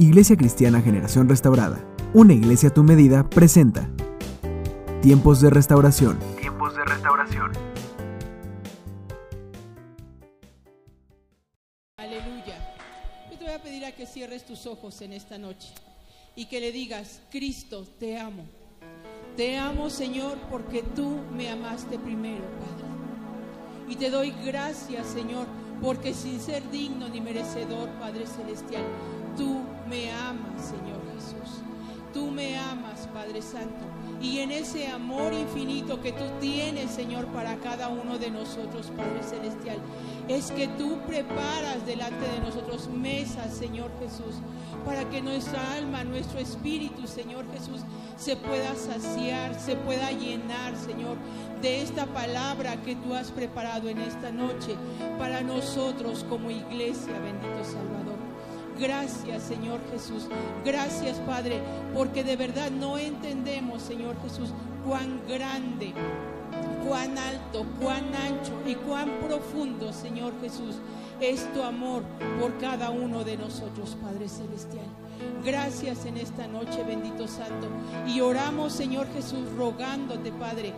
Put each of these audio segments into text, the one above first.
Iglesia Cristiana Generación Restaurada, una iglesia a tu medida, presenta Tiempos de Restauración. Tiempos de Restauración. Aleluya. Yo te voy a pedir a que cierres tus ojos en esta noche y que le digas, Cristo, te amo. Te amo, Señor, porque tú me amaste primero, Padre. Y te doy gracias, Señor, porque sin ser digno ni merecedor, Padre Celestial, tú me amas, Señor Jesús. Tú me amas, Padre Santo. Y en ese amor infinito que tú tienes, Señor, para cada uno de nosotros, Padre Celestial, es que tú preparas delante de nosotros mesas, Señor Jesús, para que nuestra alma, nuestro espíritu, Señor Jesús, se pueda saciar, se pueda llenar, Señor, de esta palabra que tú has preparado en esta noche para nosotros como iglesia, bendito Salvador. Gracias, Señor Jesús. Gracias, Padre, porque de verdad no entendemos, Señor Jesús, cuán grande, cuán alto, cuán ancho y cuán profundo, Señor Jesús, es tu amor por cada uno de nosotros, Padre Celestial. Gracias en esta noche, bendito Santo. Y oramos, Señor Jesús, rogándote, Padre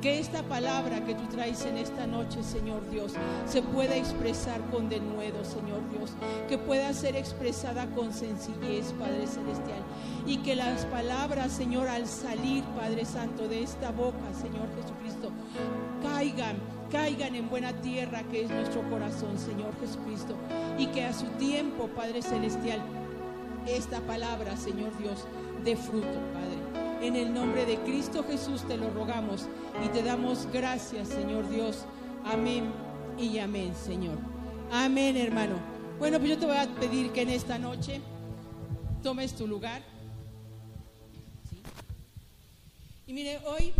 que esta palabra que tú traes en esta noche, Señor Dios, se pueda expresar con denuedo, Señor Dios. Que pueda ser expresada con sencillez, Padre Celestial. Y que las palabras, Señor, al salir, Padre Santo, de esta boca, Señor Jesucristo, caigan, caigan en buena tierra que es nuestro corazón, Señor Jesucristo. Y que a su tiempo, Padre Celestial, esta palabra, Señor Dios, dé fruto, Padre. En el nombre de Cristo Jesús te lo rogamos y te damos gracias, Señor Dios. Amén y amén, Señor. Amén, hermano. Bueno, pues yo te voy a pedir que en esta noche tomes tu lugar. Y mire, hoy,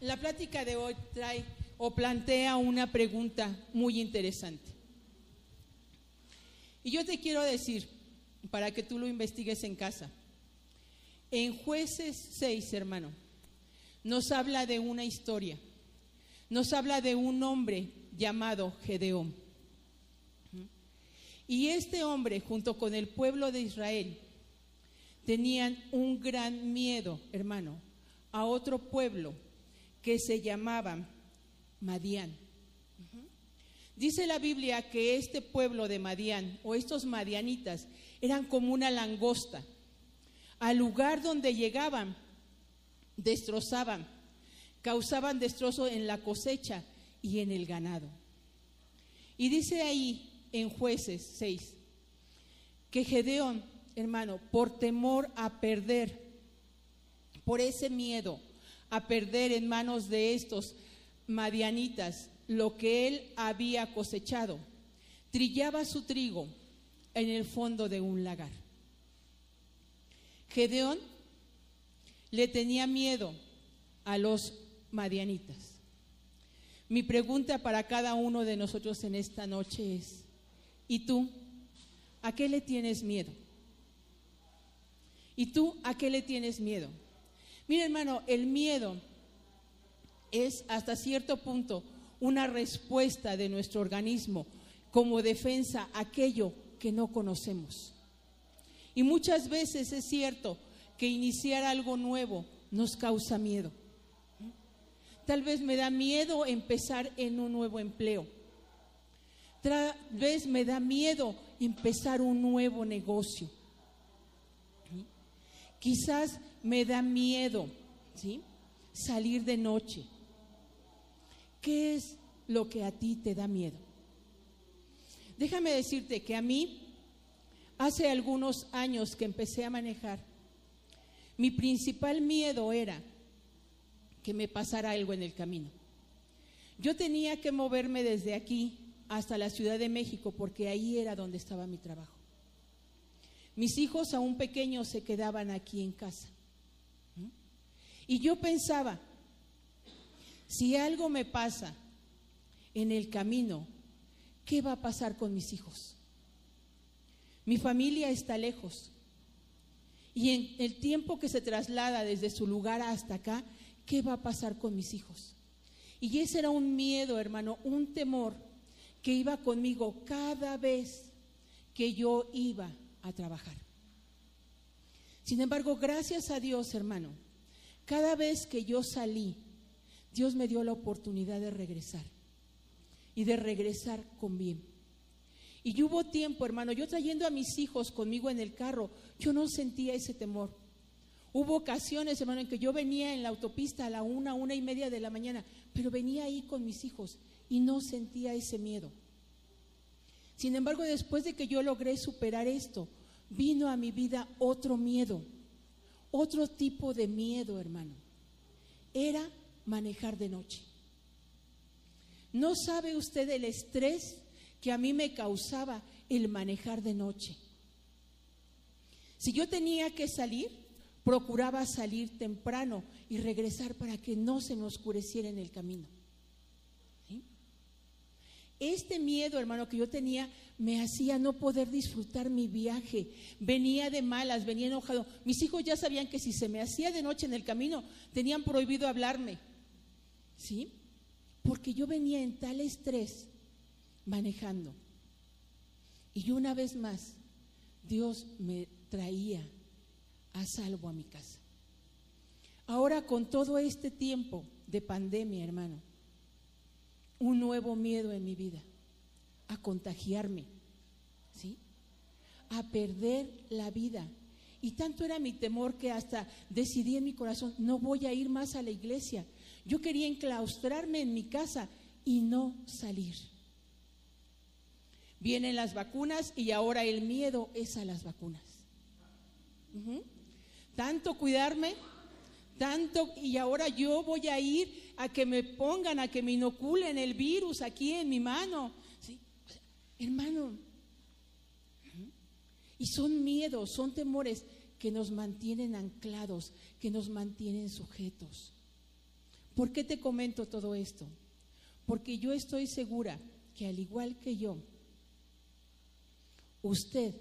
la plática de hoy trae o plantea una pregunta muy interesante. Y yo te quiero decir, para que tú lo investigues en casa, en jueces 6, hermano, nos habla de una historia. Nos habla de un hombre llamado Gedeón. Y este hombre, junto con el pueblo de Israel, tenían un gran miedo, hermano, a otro pueblo que se llamaba Madián. Dice la Biblia que este pueblo de Madián, o estos madianitas, eran como una langosta al lugar donde llegaban, destrozaban, causaban destrozo en la cosecha y en el ganado. Y dice ahí en jueces 6 que Gedeón, hermano, por temor a perder, por ese miedo a perder en manos de estos madianitas lo que él había cosechado, trillaba su trigo en el fondo de un lagar. Gedeón le tenía miedo a los madianitas. Mi pregunta para cada uno de nosotros en esta noche es, ¿y tú a qué le tienes miedo? ¿Y tú a qué le tienes miedo? Mira hermano, el miedo es hasta cierto punto una respuesta de nuestro organismo como defensa a aquello que no conocemos. Y muchas veces es cierto que iniciar algo nuevo nos causa miedo. Tal vez me da miedo empezar en un nuevo empleo. Tal vez me da miedo empezar un nuevo negocio. Quizás me da miedo ¿sí? salir de noche. ¿Qué es lo que a ti te da miedo? Déjame decirte que a mí Hace algunos años que empecé a manejar, mi principal miedo era que me pasara algo en el camino. Yo tenía que moverme desde aquí hasta la Ciudad de México porque ahí era donde estaba mi trabajo. Mis hijos aún pequeños se quedaban aquí en casa. Y yo pensaba, si algo me pasa en el camino, ¿qué va a pasar con mis hijos? Mi familia está lejos. Y en el tiempo que se traslada desde su lugar hasta acá, ¿qué va a pasar con mis hijos? Y ese era un miedo, hermano, un temor que iba conmigo cada vez que yo iba a trabajar. Sin embargo, gracias a Dios, hermano, cada vez que yo salí, Dios me dio la oportunidad de regresar y de regresar con bien. Y hubo tiempo, hermano, yo trayendo a mis hijos conmigo en el carro, yo no sentía ese temor. Hubo ocasiones, hermano, en que yo venía en la autopista a la una, una y media de la mañana, pero venía ahí con mis hijos y no sentía ese miedo. Sin embargo, después de que yo logré superar esto, vino a mi vida otro miedo, otro tipo de miedo, hermano. Era manejar de noche. No sabe usted el estrés que a mí me causaba el manejar de noche. Si yo tenía que salir, procuraba salir temprano y regresar para que no se me oscureciera en el camino. Este miedo, hermano, que yo tenía me hacía no poder disfrutar mi viaje. Venía de malas, venía enojado. Mis hijos ya sabían que si se me hacía de noche en el camino, tenían prohibido hablarme. ¿Sí? Porque yo venía en tal estrés manejando. Y una vez más, Dios me traía a salvo a mi casa. Ahora con todo este tiempo de pandemia, hermano, un nuevo miedo en mi vida, a contagiarme, ¿sí? A perder la vida. Y tanto era mi temor que hasta decidí en mi corazón, no voy a ir más a la iglesia, yo quería enclaustrarme en mi casa y no salir. Vienen las vacunas y ahora el miedo es a las vacunas. Tanto cuidarme, tanto, y ahora yo voy a ir a que me pongan, a que me inoculen el virus aquí en mi mano. Hermano, y son miedos, son temores que nos mantienen anclados, que nos mantienen sujetos. ¿Por qué te comento todo esto? Porque yo estoy segura que al igual que yo, usted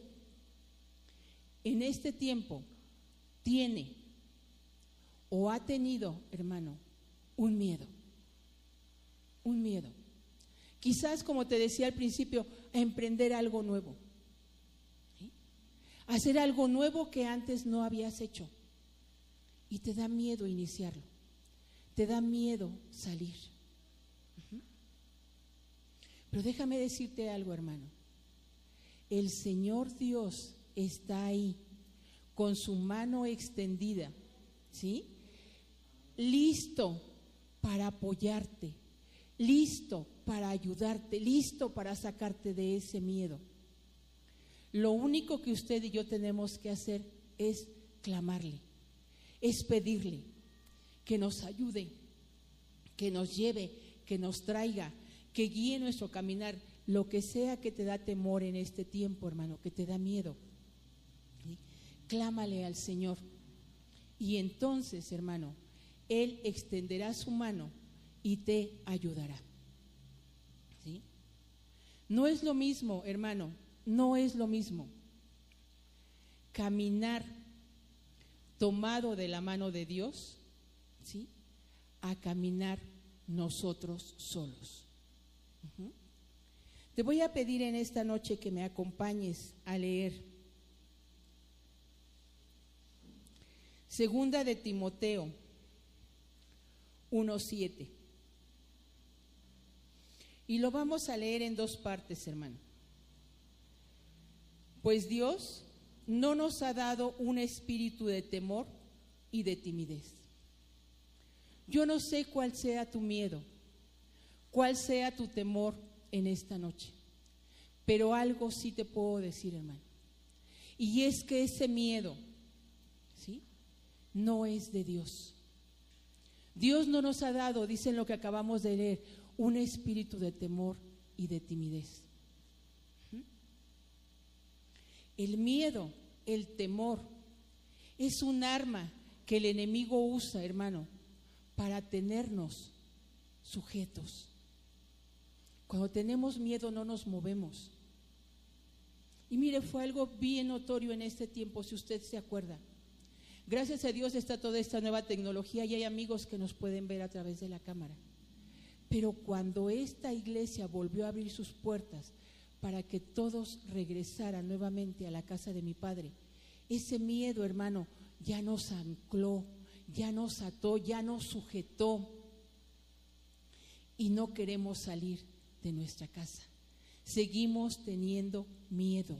en este tiempo tiene o ha tenido, hermano, un miedo. Un miedo. Quizás, como te decía al principio, a emprender algo nuevo. Hacer algo nuevo que antes no habías hecho. Y te da miedo iniciarlo te da miedo salir. Pero déjame decirte algo, hermano. El Señor Dios está ahí con su mano extendida, ¿sí? Listo para apoyarte, listo para ayudarte, listo para sacarte de ese miedo. Lo único que usted y yo tenemos que hacer es clamarle, es pedirle, que nos ayude, que nos lleve, que nos traiga, que guíe nuestro caminar, lo que sea que te da temor en este tiempo, hermano, que te da miedo. Clámale al Señor. Y entonces, hermano, Él extenderá su mano y te ayudará. ¿Sí? No es lo mismo, hermano, no es lo mismo caminar tomado de la mano de Dios ¿sí? a caminar nosotros solos. Te voy a pedir en esta noche que me acompañes a leer Segunda de Timoteo 1.7. Y lo vamos a leer en dos partes, hermano. Pues Dios no nos ha dado un espíritu de temor y de timidez yo no sé cuál sea tu miedo, cuál sea tu temor en esta noche, pero algo sí te puedo decir, hermano. Y es que ese miedo, ¿sí? No es de Dios. Dios no nos ha dado, dicen lo que acabamos de leer, un espíritu de temor y de timidez. ¿Mm? El miedo, el temor, es un arma que el enemigo usa, hermano, para tenernos sujetos. Cuando tenemos miedo no nos movemos. Y mire, fue algo bien notorio en este tiempo, si usted se acuerda. Gracias a Dios está toda esta nueva tecnología y hay amigos que nos pueden ver a través de la cámara. Pero cuando esta iglesia volvió a abrir sus puertas para que todos regresaran nuevamente a la casa de mi padre, ese miedo, hermano, ya nos ancló, ya nos ató, ya nos sujetó y no queremos salir de nuestra casa. Seguimos teniendo miedo.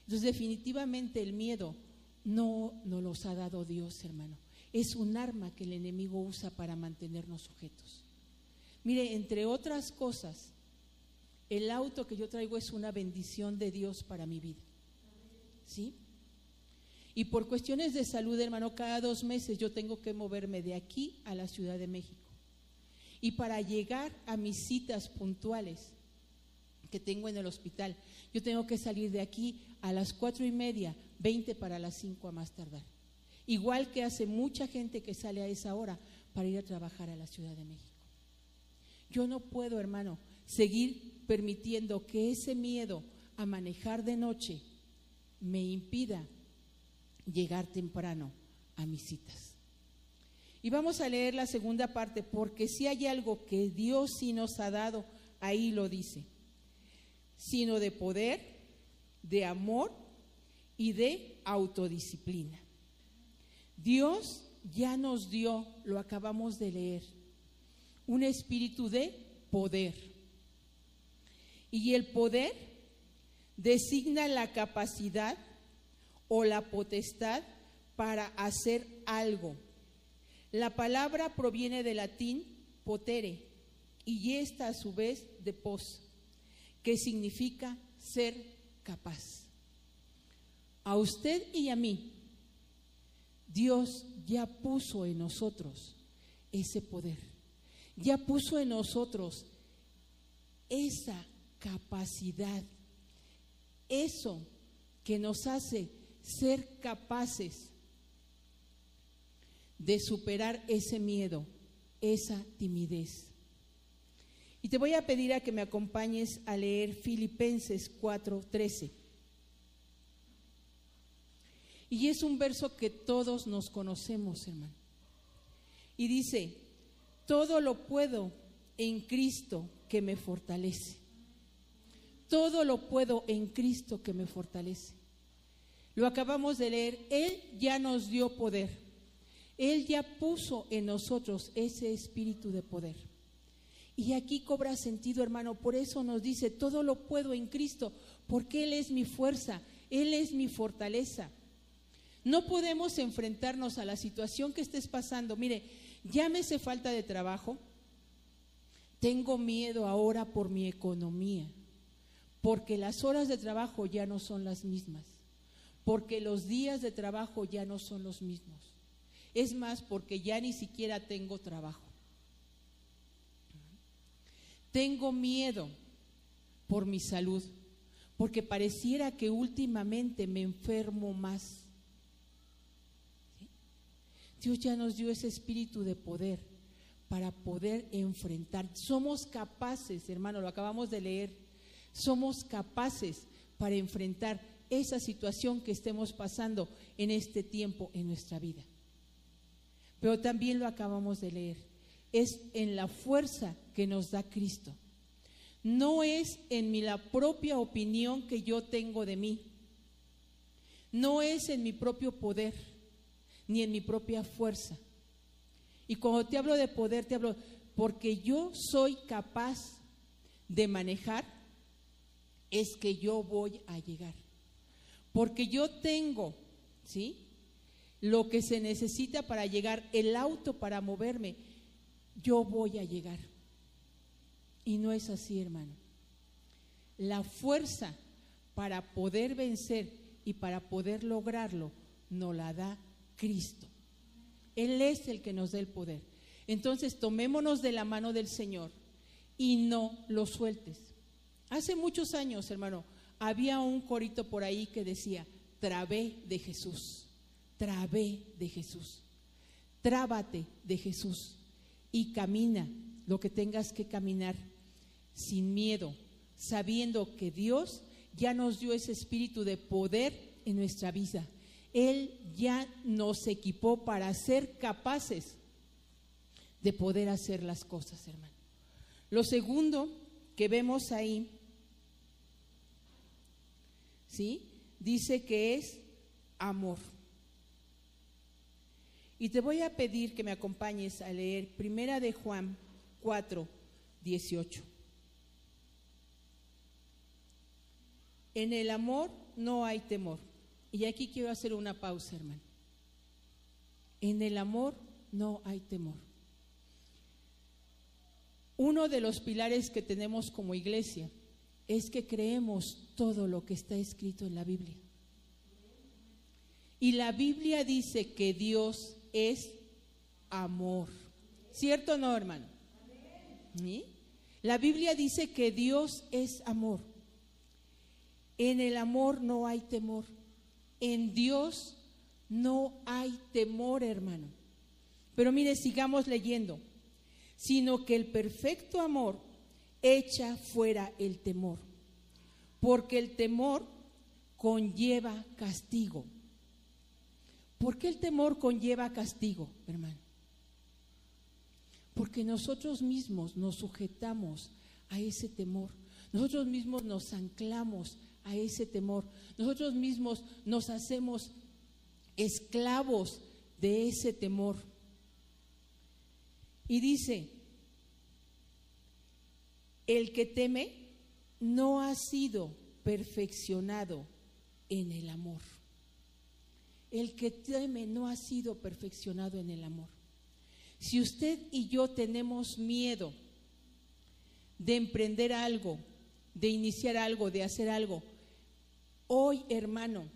Entonces definitivamente el miedo no nos los ha dado Dios, hermano. Es un arma que el enemigo usa para mantenernos sujetos. Mire, entre otras cosas, el auto que yo traigo es una bendición de Dios para mi vida. ¿Sí? Y por cuestiones de salud, hermano, cada dos meses yo tengo que moverme de aquí a la Ciudad de México. Y para llegar a mis citas puntuales que tengo en el hospital, yo tengo que salir de aquí a las cuatro y media, veinte para las cinco a más tardar. Igual que hace mucha gente que sale a esa hora para ir a trabajar a la Ciudad de México. Yo no puedo, hermano, seguir permitiendo que ese miedo a manejar de noche me impida llegar temprano a mis citas. Y vamos a leer la segunda parte, porque si hay algo que Dios sí nos ha dado, ahí lo dice, sino de poder, de amor y de autodisciplina. Dios ya nos dio, lo acabamos de leer, un espíritu de poder. Y el poder designa la capacidad o la potestad para hacer algo. La palabra proviene del latín potere y esta a su vez de pos, que significa ser capaz. A usted y a mí, Dios ya puso en nosotros ese poder, ya puso en nosotros esa capacidad, eso que nos hace ser capaces de superar ese miedo, esa timidez. Y te voy a pedir a que me acompañes a leer Filipenses 4:13. Y es un verso que todos nos conocemos, hermano. Y dice, todo lo puedo en Cristo que me fortalece. Todo lo puedo en Cristo que me fortalece. Lo acabamos de leer, Él ya nos dio poder. Él ya puso en nosotros ese espíritu de poder. Y aquí cobra sentido, hermano. Por eso nos dice, todo lo puedo en Cristo, porque Él es mi fuerza, Él es mi fortaleza. No podemos enfrentarnos a la situación que estés pasando. Mire, llámese falta de trabajo. Tengo miedo ahora por mi economía, porque las horas de trabajo ya no son las mismas porque los días de trabajo ya no son los mismos. Es más, porque ya ni siquiera tengo trabajo. Tengo miedo por mi salud, porque pareciera que últimamente me enfermo más. Dios ya nos dio ese espíritu de poder para poder enfrentar. Somos capaces, hermano, lo acabamos de leer, somos capaces para enfrentar esa situación que estemos pasando en este tiempo en nuestra vida. Pero también lo acabamos de leer, es en la fuerza que nos da Cristo. No es en mi, la propia opinión que yo tengo de mí. No es en mi propio poder, ni en mi propia fuerza. Y cuando te hablo de poder, te hablo porque yo soy capaz de manejar, es que yo voy a llegar. Porque yo tengo, ¿sí? Lo que se necesita para llegar, el auto para moverme, yo voy a llegar. Y no es así, hermano. La fuerza para poder vencer y para poder lograrlo nos la da Cristo. Él es el que nos da el poder. Entonces tomémonos de la mano del Señor y no lo sueltes. Hace muchos años, hermano, había un corito por ahí que decía, trabé de Jesús, trabé de Jesús, trábate de Jesús y camina lo que tengas que caminar sin miedo, sabiendo que Dios ya nos dio ese espíritu de poder en nuestra vida. Él ya nos equipó para ser capaces de poder hacer las cosas, hermano. Lo segundo que vemos ahí ¿sí? dice que es amor. Y te voy a pedir que me acompañes a leer Primera de Juan 4, 18. En el amor no hay temor. Y aquí quiero hacer una pausa, hermano. En el amor no hay temor. Uno de los pilares que tenemos como iglesia es que creemos todo lo que está escrito en la Biblia. Y la Biblia dice que Dios es amor. ¿Cierto o no, hermano? La Biblia dice que Dios es amor. En el amor no hay temor. En Dios no hay temor, hermano. Pero mire, sigamos leyendo. Sino que el perfecto amor echa fuera el temor. Porque el temor conlleva castigo. ¿Por qué el temor conlleva castigo, hermano? Porque nosotros mismos nos sujetamos a ese temor. Nosotros mismos nos anclamos a ese temor. Nosotros mismos nos hacemos esclavos de ese temor. Y dice, el que teme no ha sido perfeccionado en el amor. El que teme no ha sido perfeccionado en el amor. Si usted y yo tenemos miedo de emprender algo, de iniciar algo, de hacer algo, hoy hermano,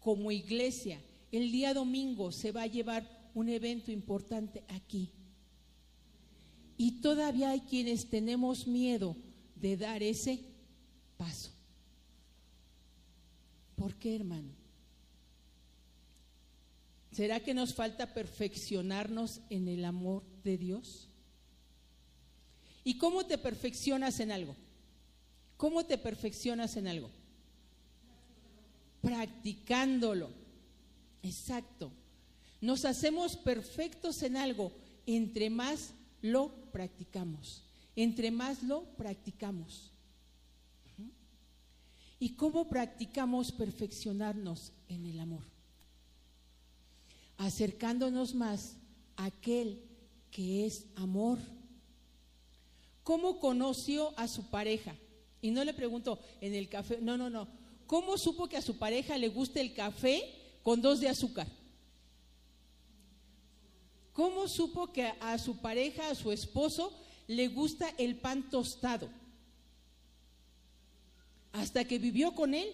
como iglesia, el día domingo se va a llevar un evento importante aquí. Y todavía hay quienes tenemos miedo de dar ese paso. ¿Por qué, hermano? ¿Será que nos falta perfeccionarnos en el amor de Dios? ¿Y cómo te perfeccionas en algo? ¿Cómo te perfeccionas en algo? Practicándolo. Exacto. Nos hacemos perfectos en algo entre más lo practicamos. Entre más lo practicamos. ¿Y cómo practicamos perfeccionarnos en el amor? Acercándonos más a aquel que es amor. ¿Cómo conoció a su pareja? Y no le pregunto en el café, no, no, no. ¿Cómo supo que a su pareja le gusta el café con dos de azúcar? ¿Cómo supo que a su pareja, a su esposo, le gusta el pan tostado? Hasta que vivió con él.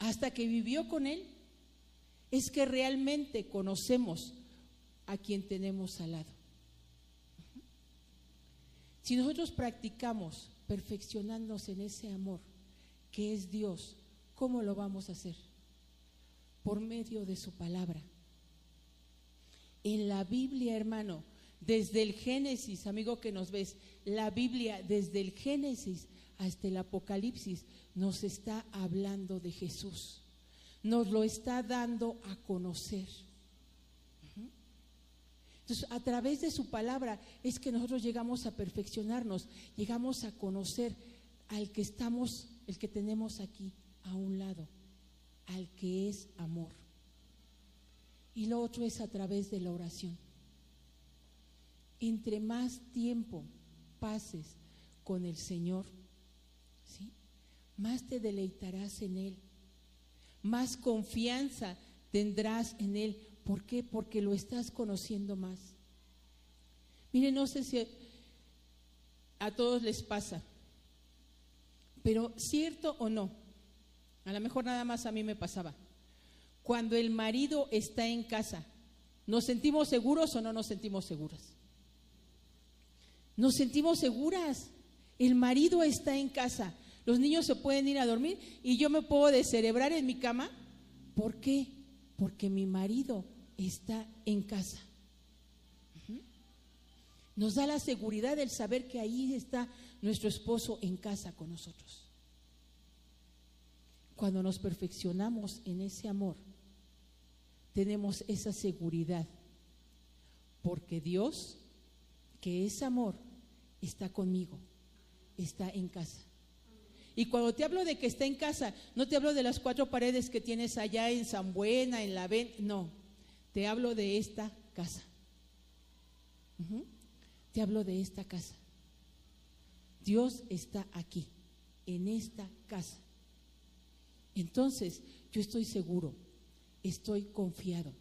Hasta que vivió con él es que realmente conocemos a quien tenemos al lado. Si nosotros practicamos perfeccionándonos en ese amor que es Dios, ¿cómo lo vamos a hacer? Por medio de su palabra. En la Biblia, hermano, desde el Génesis, amigo que nos ves, la Biblia desde el Génesis hasta el Apocalipsis nos está hablando de Jesús nos lo está dando a conocer. Entonces, a través de su palabra es que nosotros llegamos a perfeccionarnos, llegamos a conocer al que estamos, el que tenemos aquí a un lado, al que es amor. Y lo otro es a través de la oración. Entre más tiempo pases con el Señor, ¿sí? más te deleitarás en Él más confianza tendrás en Él. ¿Por qué? Porque lo estás conociendo más. Mire, no sé si a todos les pasa, pero cierto o no, a lo mejor nada más a mí me pasaba. Cuando el marido está en casa, ¿nos sentimos seguros o no nos sentimos seguras? Nos sentimos seguras. El marido está en casa. Los niños se pueden ir a dormir y yo me puedo descerebrar en mi cama. ¿Por qué? Porque mi marido está en casa. Nos da la seguridad del saber que ahí está nuestro esposo en casa con nosotros. Cuando nos perfeccionamos en ese amor, tenemos esa seguridad, porque Dios, que es amor, está conmigo, está en casa. Y cuando te hablo de que está en casa, no te hablo de las cuatro paredes que tienes allá en San Buena, en la Ven, no, te hablo de esta casa. Te hablo de esta casa. Dios está aquí, en esta casa. Entonces, yo estoy seguro, estoy confiado.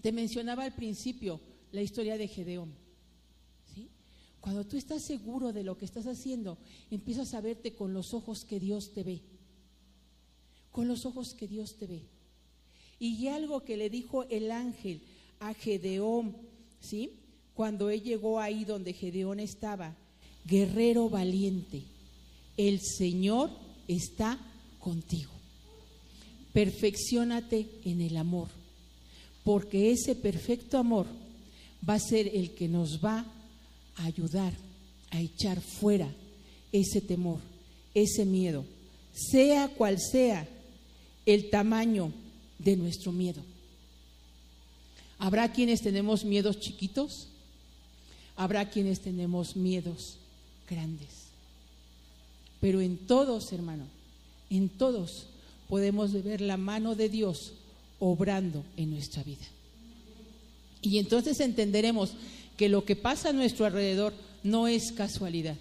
Te mencionaba al principio la historia de Gedeón. Cuando tú estás seguro de lo que estás haciendo, empiezas a verte con los ojos que Dios te ve. Con los ojos que Dios te ve. Y algo que le dijo el ángel a Gedeón, ¿sí? Cuando él llegó ahí donde Gedeón estaba, guerrero valiente, el Señor está contigo. Perfeccionate en el amor, porque ese perfecto amor va a ser el que nos va a ayudar a echar fuera ese temor, ese miedo, sea cual sea el tamaño de nuestro miedo. Habrá quienes tenemos miedos chiquitos, habrá quienes tenemos miedos grandes. Pero en todos, hermano, en todos podemos ver la mano de Dios obrando en nuestra vida. Y entonces entenderemos que lo que pasa a nuestro alrededor no es casualidad.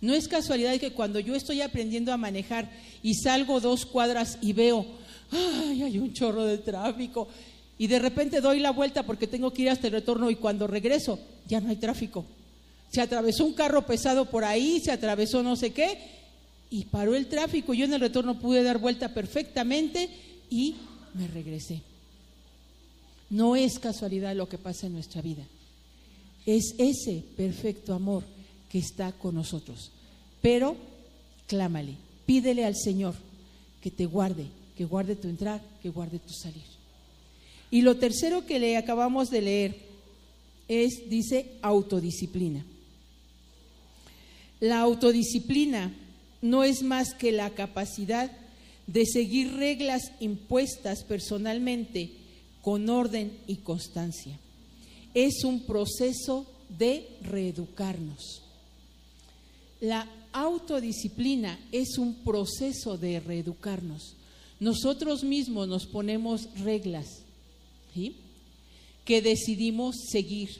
No es casualidad que cuando yo estoy aprendiendo a manejar y salgo dos cuadras y veo, ay, hay un chorro de tráfico, y de repente doy la vuelta porque tengo que ir hasta el retorno y cuando regreso ya no hay tráfico. Se atravesó un carro pesado por ahí, se atravesó no sé qué, y paró el tráfico. Yo en el retorno pude dar vuelta perfectamente y me regresé. No es casualidad lo que pasa en nuestra vida. Es ese perfecto amor que está con nosotros. Pero clámale, pídele al Señor que te guarde, que guarde tu entrar, que guarde tu salir. Y lo tercero que le acabamos de leer es, dice, autodisciplina. La autodisciplina no es más que la capacidad de seguir reglas impuestas personalmente con orden y constancia. Es un proceso de reeducarnos. La autodisciplina es un proceso de reeducarnos. Nosotros mismos nos ponemos reglas que decidimos seguir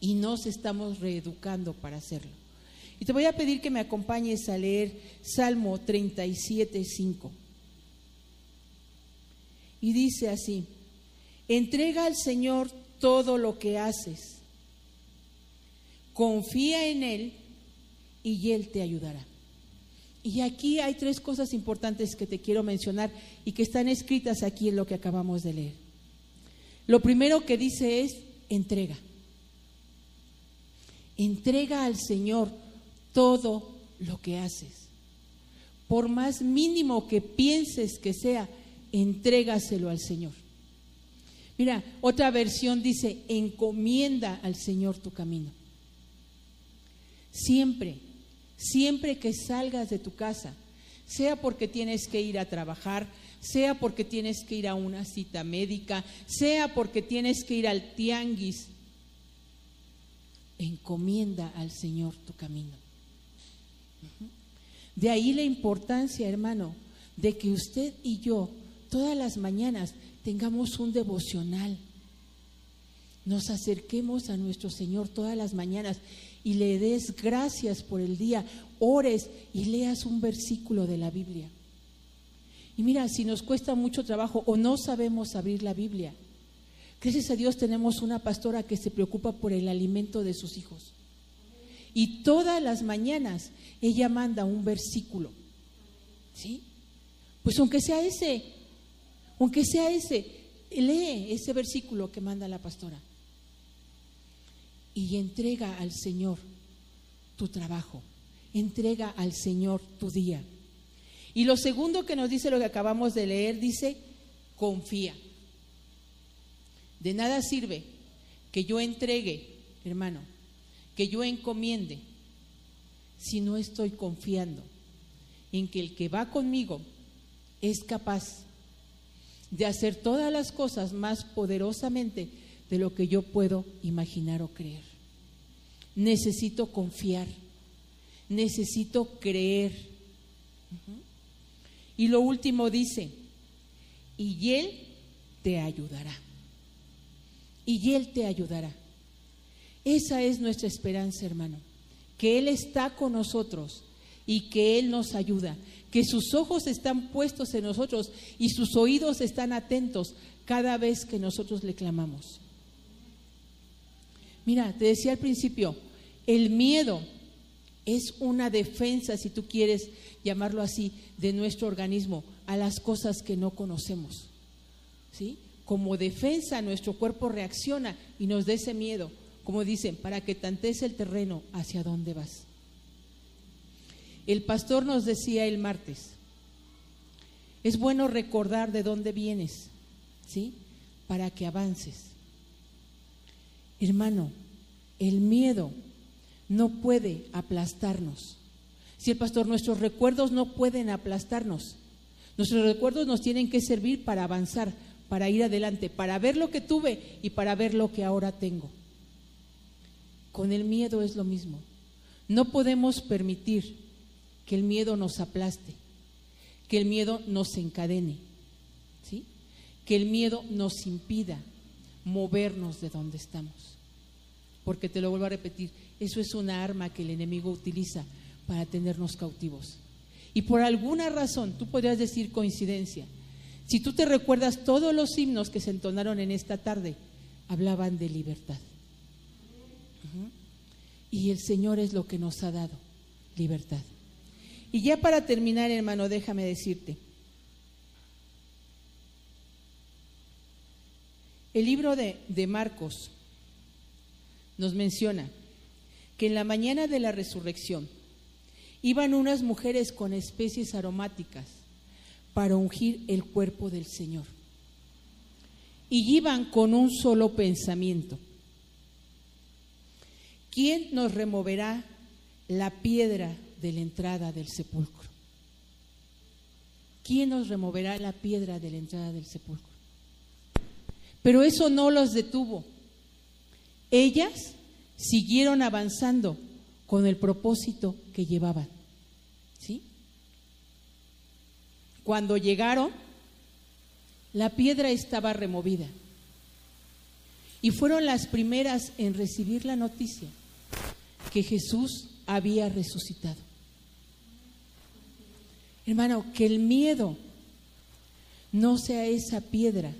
y nos estamos reeducando para hacerlo. Y te voy a pedir que me acompañes a leer Salmo 37, 5. Y dice así, entrega al Señor todo lo que haces, confía en Él y Él te ayudará. Y aquí hay tres cosas importantes que te quiero mencionar y que están escritas aquí en lo que acabamos de leer. Lo primero que dice es entrega. Entrega al Señor todo lo que haces. Por más mínimo que pienses que sea, entrégaselo al Señor. Mira, otra versión dice, encomienda al Señor tu camino. Siempre, siempre que salgas de tu casa, sea porque tienes que ir a trabajar, sea porque tienes que ir a una cita médica, sea porque tienes que ir al tianguis, encomienda al Señor tu camino. De ahí la importancia, hermano, de que usted y yo todas las mañanas tengamos un devocional. Nos acerquemos a nuestro Señor todas las mañanas y le des gracias por el día, ores y leas un versículo de la Biblia. Y mira, si nos cuesta mucho trabajo o no sabemos abrir la Biblia, gracias a Dios tenemos una pastora que se preocupa por el alimento de sus hijos. Y todas las mañanas ella manda un versículo. ¿Sí? Pues aunque sea ese, aunque sea ese, lee ese versículo que manda la pastora. Y entrega al Señor tu trabajo. Entrega al Señor tu día. Y lo segundo que nos dice lo que acabamos de leer, dice, confía. De nada sirve que yo entregue, hermano, que yo encomiende si no estoy confiando en que el que va conmigo es capaz de hacer todas las cosas más poderosamente de lo que yo puedo imaginar o creer. Necesito confiar, necesito creer. Y lo último dice, y Él te ayudará. Y Él te ayudará. Esa es nuestra esperanza, hermano, que Él está con nosotros y que Él nos ayuda, que sus ojos están puestos en nosotros y sus oídos están atentos cada vez que nosotros le clamamos. Mira, te decía al principio, el miedo es una defensa, si tú quieres llamarlo así, de nuestro organismo a las cosas que no conocemos. ¿Sí? Como defensa, nuestro cuerpo reacciona y nos da ese miedo, como dicen, para que tantees el terreno hacia dónde vas. El pastor nos decía el martes, es bueno recordar de dónde vienes, ¿sí? Para que avances. Hermano, el miedo no puede aplastarnos. Si el pastor, nuestros recuerdos no pueden aplastarnos. Nuestros recuerdos nos tienen que servir para avanzar, para ir adelante, para ver lo que tuve y para ver lo que ahora tengo. Con el miedo es lo mismo. No podemos permitir que el miedo nos aplaste, que el miedo nos encadene, ¿sí? que el miedo nos impida movernos de donde estamos. Porque te lo vuelvo a repetir, eso es una arma que el enemigo utiliza para tenernos cautivos. Y por alguna razón, tú podrías decir coincidencia, si tú te recuerdas todos los himnos que se entonaron en esta tarde, hablaban de libertad. Y el Señor es lo que nos ha dado, libertad. Y ya para terminar, hermano, déjame decirte, el libro de, Marcos nos menciona que en la mañana de la resurrección iban unas mujeres con especies aromáticas para ungir el cuerpo del Señor. Y iban con un solo pensamiento. ¿Quién nos removerá la piedra de la entrada del sepulcro? ¿Quién nos removerá la piedra de la entrada del sepulcro? Pero eso no los detuvo. Ellas siguieron avanzando con el propósito que llevaban. ¿Sí? Cuando llegaron, la piedra estaba removida. Y fueron las primeras en recibir la noticia que Jesús había resucitado. Hermano, que el miedo no sea esa piedra,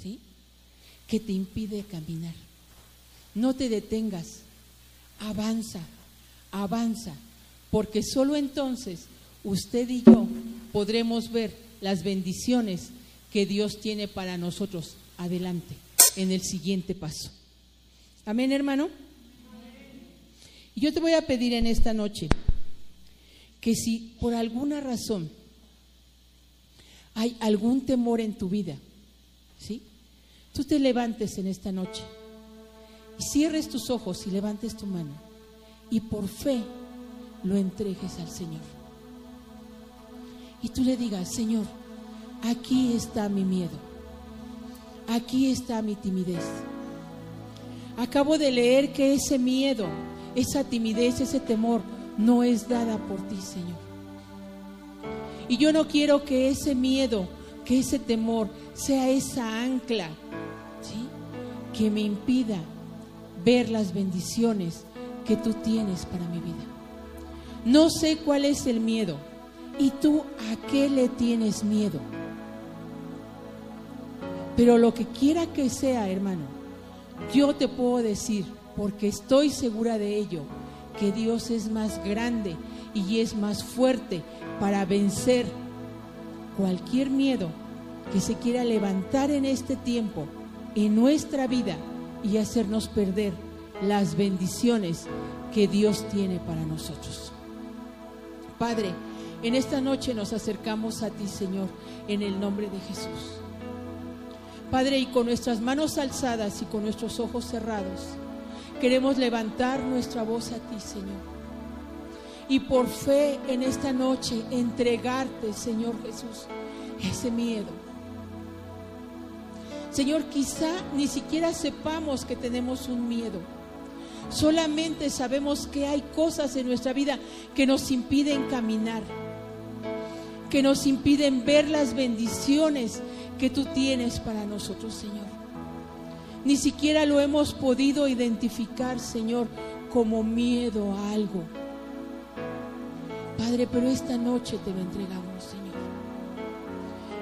¿sí? Que te impide caminar. No te detengas, avanza, avanza, porque solo entonces usted y yo podremos ver las bendiciones que Dios tiene para nosotros adelante, en el siguiente paso. Amén, hermano. Y yo te voy a pedir en esta noche que si por alguna razón hay algún temor en tu vida, ¿sí? Tú te levantes en esta noche y cierres tus ojos y levantes tu mano y por fe lo entregues al Señor. Y tú le digas, Señor, aquí está mi miedo, aquí está mi timidez. Acabo de leer que ese miedo, esa timidez, ese temor no es dada por ti, Señor. Y yo no quiero que ese miedo, que ese temor sea esa ancla. Que me impida ver las bendiciones que tú tienes para mi vida. No sé cuál es el miedo y tú a qué le tienes miedo. Pero lo que quiera que sea, hermano, yo te puedo decir, porque estoy segura de ello, que Dios es más grande y es más fuerte para vencer cualquier miedo que se quiera levantar en este tiempo, en nuestra vida y hacernos perder las bendiciones que Dios tiene para nosotros. Padre, en esta noche nos acercamos a ti, Señor, en el nombre de Jesús. Padre, y con nuestras manos alzadas y con nuestros ojos cerrados, queremos levantar nuestra voz a ti, Señor. Y por fe en esta noche entregarte, Señor Jesús, ese miedo, Señor, quizá ni siquiera sepamos que tenemos un miedo. Solamente sabemos que hay cosas en nuestra vida que nos impiden caminar, que nos impiden ver las bendiciones que tú tienes para nosotros, Señor. Ni siquiera lo hemos podido identificar, Señor, como miedo a algo. Padre, pero esta noche te lo entregamos, Señor.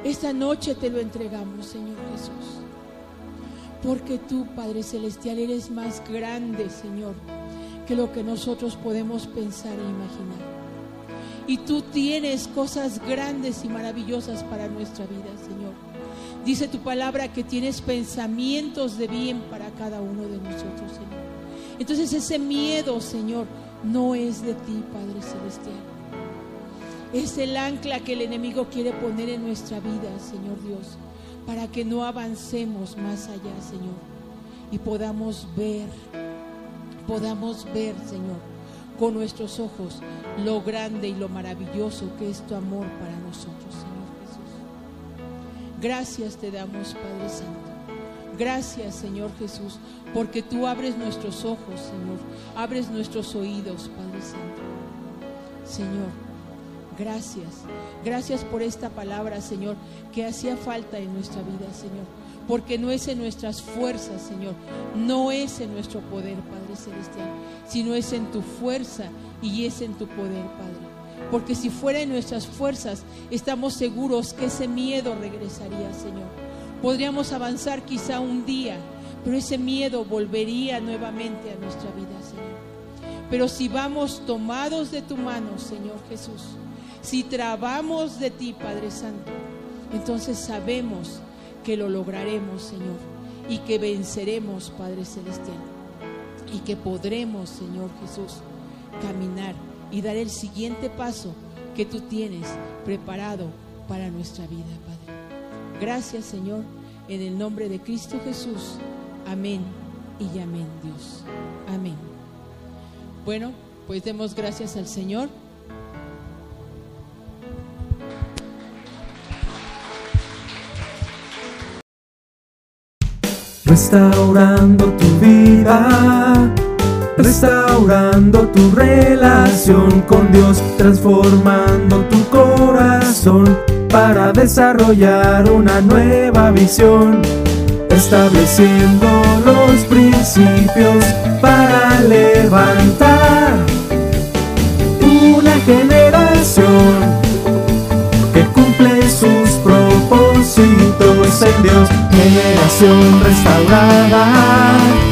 Esta noche te lo entregamos, Señor Jesús. Porque tú, Padre Celestial, eres más grande, Señor, que lo que nosotros podemos pensar e imaginar. Y tú tienes cosas grandes y maravillosas para nuestra vida, Señor. Dice tu palabra que tienes pensamientos de bien para cada uno de nosotros, Señor. Entonces ese miedo, Señor, no es de ti, Padre Celestial. Es el ancla que el enemigo quiere poner en nuestra vida, Señor Dios, para que no avancemos más allá, Señor, y podamos ver, podamos ver, Señor, con nuestros ojos lo grande y lo maravilloso que es tu amor para nosotros, Señor. Gracias te damos, Padre Santo. Gracias, Señor Jesús, porque tú abres nuestros ojos, Señor, abres nuestros oídos, Padre Santo. Señor, Gracias. Gracias por esta palabra, Señor, que hacía falta en nuestra vida, Señor. Porque no es en nuestras fuerzas, Señor. No es en nuestro poder, Padre Celestial. Sino es en tu fuerza y es en tu poder, Padre. Porque si fuera en nuestras fuerzas, estamos seguros que ese miedo regresaría, Señor. Podríamos avanzar quizá un día, pero ese miedo volvería nuevamente a nuestra vida, Señor. Pero si vamos tomados de tu mano, Señor Jesús, si trabamos de ti, Padre Santo, entonces sabemos que lo lograremos, Señor, y que venceremos, Padre Celestial, y que podremos, Señor Jesús, caminar y dar el siguiente paso que tú tienes preparado para nuestra vida, Padre. Gracias, Señor, en el nombre de Cristo Jesús. Amén y amén, Dios. Amén. Bueno, pues demos gracias al Señor. Restaurando tu vida, restaurando tu relación con Dios, transformando tu corazón para desarrollar una nueva visión, estableciendo los principios para levantar una generación que cumple sus propósitos en Dios generación restaurada.